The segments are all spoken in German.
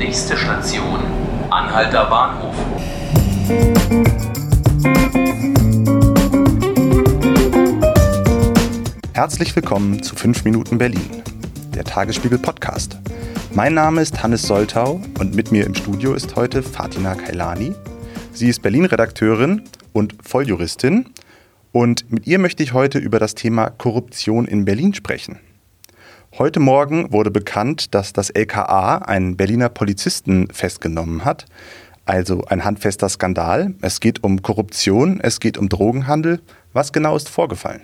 Nächste Station, Anhalter Bahnhof. Herzlich willkommen zu 5 Minuten Berlin, der Tagesspiegel Podcast. Mein Name ist Hannes Soltau und mit mir im Studio ist heute Fatina Kailani. Sie ist Berlin-Redakteurin und Volljuristin und mit ihr möchte ich heute über das Thema Korruption in Berlin sprechen. Heute Morgen wurde bekannt, dass das LKA einen Berliner Polizisten festgenommen hat. Also ein handfester Skandal. Es geht um Korruption, es geht um Drogenhandel. Was genau ist vorgefallen?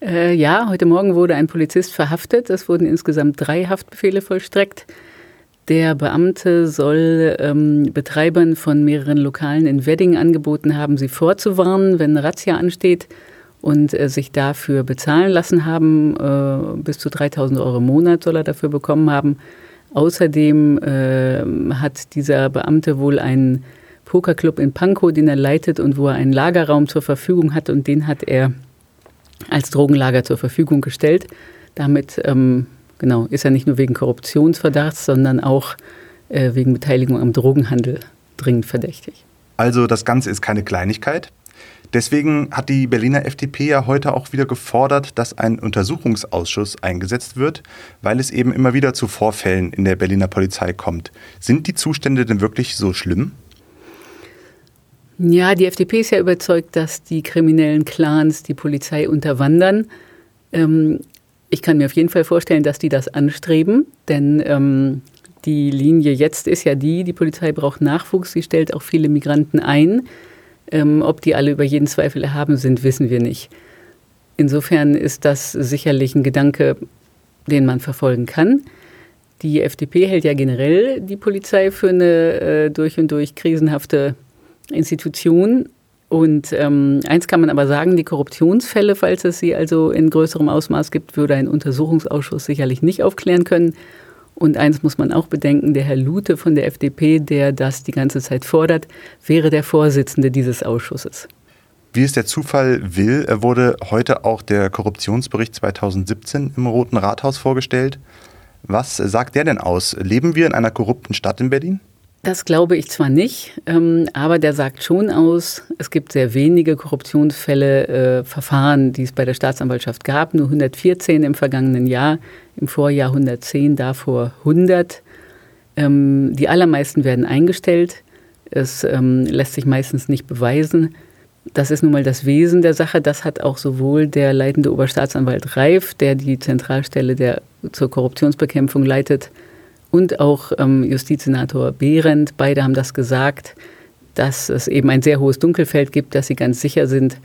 Äh, ja, heute Morgen wurde ein Polizist verhaftet. Es wurden insgesamt drei Haftbefehle vollstreckt. Der Beamte soll ähm, Betreibern von mehreren Lokalen in Wedding angeboten haben, sie vorzuwarnen, wenn eine Razzia ansteht und äh, sich dafür bezahlen lassen haben. Äh, bis zu 3000 Euro im Monat soll er dafür bekommen haben. Außerdem äh, hat dieser Beamte wohl einen Pokerclub in Pankow, den er leitet und wo er einen Lagerraum zur Verfügung hat und den hat er als Drogenlager zur Verfügung gestellt. Damit ähm, Genau, ist ja nicht nur wegen Korruptionsverdachts, sondern auch äh, wegen Beteiligung am Drogenhandel dringend verdächtig. Also das Ganze ist keine Kleinigkeit. Deswegen hat die Berliner FDP ja heute auch wieder gefordert, dass ein Untersuchungsausschuss eingesetzt wird, weil es eben immer wieder zu Vorfällen in der Berliner Polizei kommt. Sind die Zustände denn wirklich so schlimm? Ja, die FDP ist ja überzeugt, dass die kriminellen Clans die Polizei unterwandern. Ähm, ich kann mir auf jeden Fall vorstellen, dass die das anstreben, denn ähm, die Linie jetzt ist ja die, die Polizei braucht Nachwuchs, sie stellt auch viele Migranten ein. Ähm, ob die alle über jeden Zweifel erhaben sind, wissen wir nicht. Insofern ist das sicherlich ein Gedanke, den man verfolgen kann. Die FDP hält ja generell die Polizei für eine äh, durch und durch krisenhafte Institution und ähm, eins kann man aber sagen, die Korruptionsfälle, falls es sie also in größerem Ausmaß gibt, würde ein Untersuchungsausschuss sicherlich nicht aufklären können. Und eins muss man auch bedenken, der Herr Lute von der FDP, der das die ganze Zeit fordert, wäre der Vorsitzende dieses Ausschusses. Wie es der Zufall will, wurde heute auch der Korruptionsbericht 2017 im Roten Rathaus vorgestellt. Was sagt der denn aus? Leben wir in einer korrupten Stadt in Berlin? Das glaube ich zwar nicht, ähm, aber der sagt schon aus, es gibt sehr wenige Korruptionsfälle, äh, Verfahren, die es bei der Staatsanwaltschaft gab, nur 114 im vergangenen Jahr, im Vorjahr 110, davor 100. Ähm, die allermeisten werden eingestellt. Es ähm, lässt sich meistens nicht beweisen. Das ist nun mal das Wesen der Sache. Das hat auch sowohl der leitende Oberstaatsanwalt Reif, der die Zentralstelle der, zur Korruptionsbekämpfung leitet, und auch ähm, Justizsenator Behrendt. Beide haben das gesagt, dass es eben ein sehr hohes Dunkelfeld gibt, dass sie ganz sicher sind,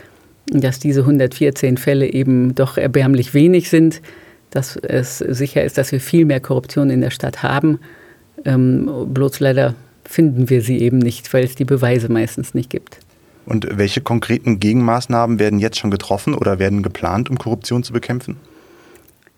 dass diese 114 Fälle eben doch erbärmlich wenig sind, dass es sicher ist, dass wir viel mehr Korruption in der Stadt haben. Ähm, bloß leider finden wir sie eben nicht, weil es die Beweise meistens nicht gibt. Und welche konkreten Gegenmaßnahmen werden jetzt schon getroffen oder werden geplant, um Korruption zu bekämpfen?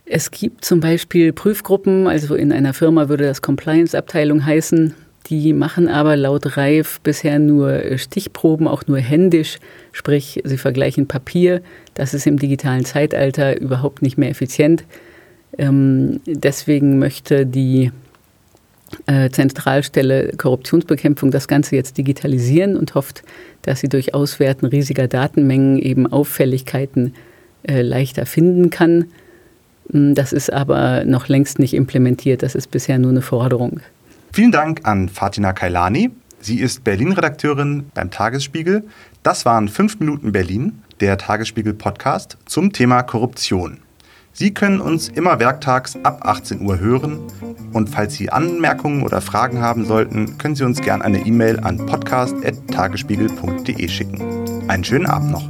Es gibt zum Beispiel Prüfgruppen, also in einer Firma würde das Compliance-Abteilung heißen. Die machen aber laut Reif bisher nur Stichproben, auch nur händisch, sprich sie vergleichen Papier. Das ist im digitalen Zeitalter überhaupt nicht mehr effizient. Ähm, deswegen möchte die äh, Zentralstelle Korruptionsbekämpfung das Ganze jetzt digitalisieren und hofft, dass sie durch Auswerten riesiger Datenmengen eben Auffälligkeiten äh, leichter finden kann. Hm, das ist aber noch längst nicht implementiert. Das ist bisher nur eine Forderung. Vielen Dank an Fatina Kailani. Sie ist Berlin-Redakteurin beim Tagesspiegel. Das waren 5 Minuten Berlin, der Tagesspiegel-Podcast zum Thema Korruption. Sie können uns immer werktags ab 18 Uhr hören. Und falls Sie Anmerkungen oder Fragen haben sollten, können Sie uns gerne eine E-Mail an podcast.tagesspiegel.de schicken. Einen schönen Abend noch.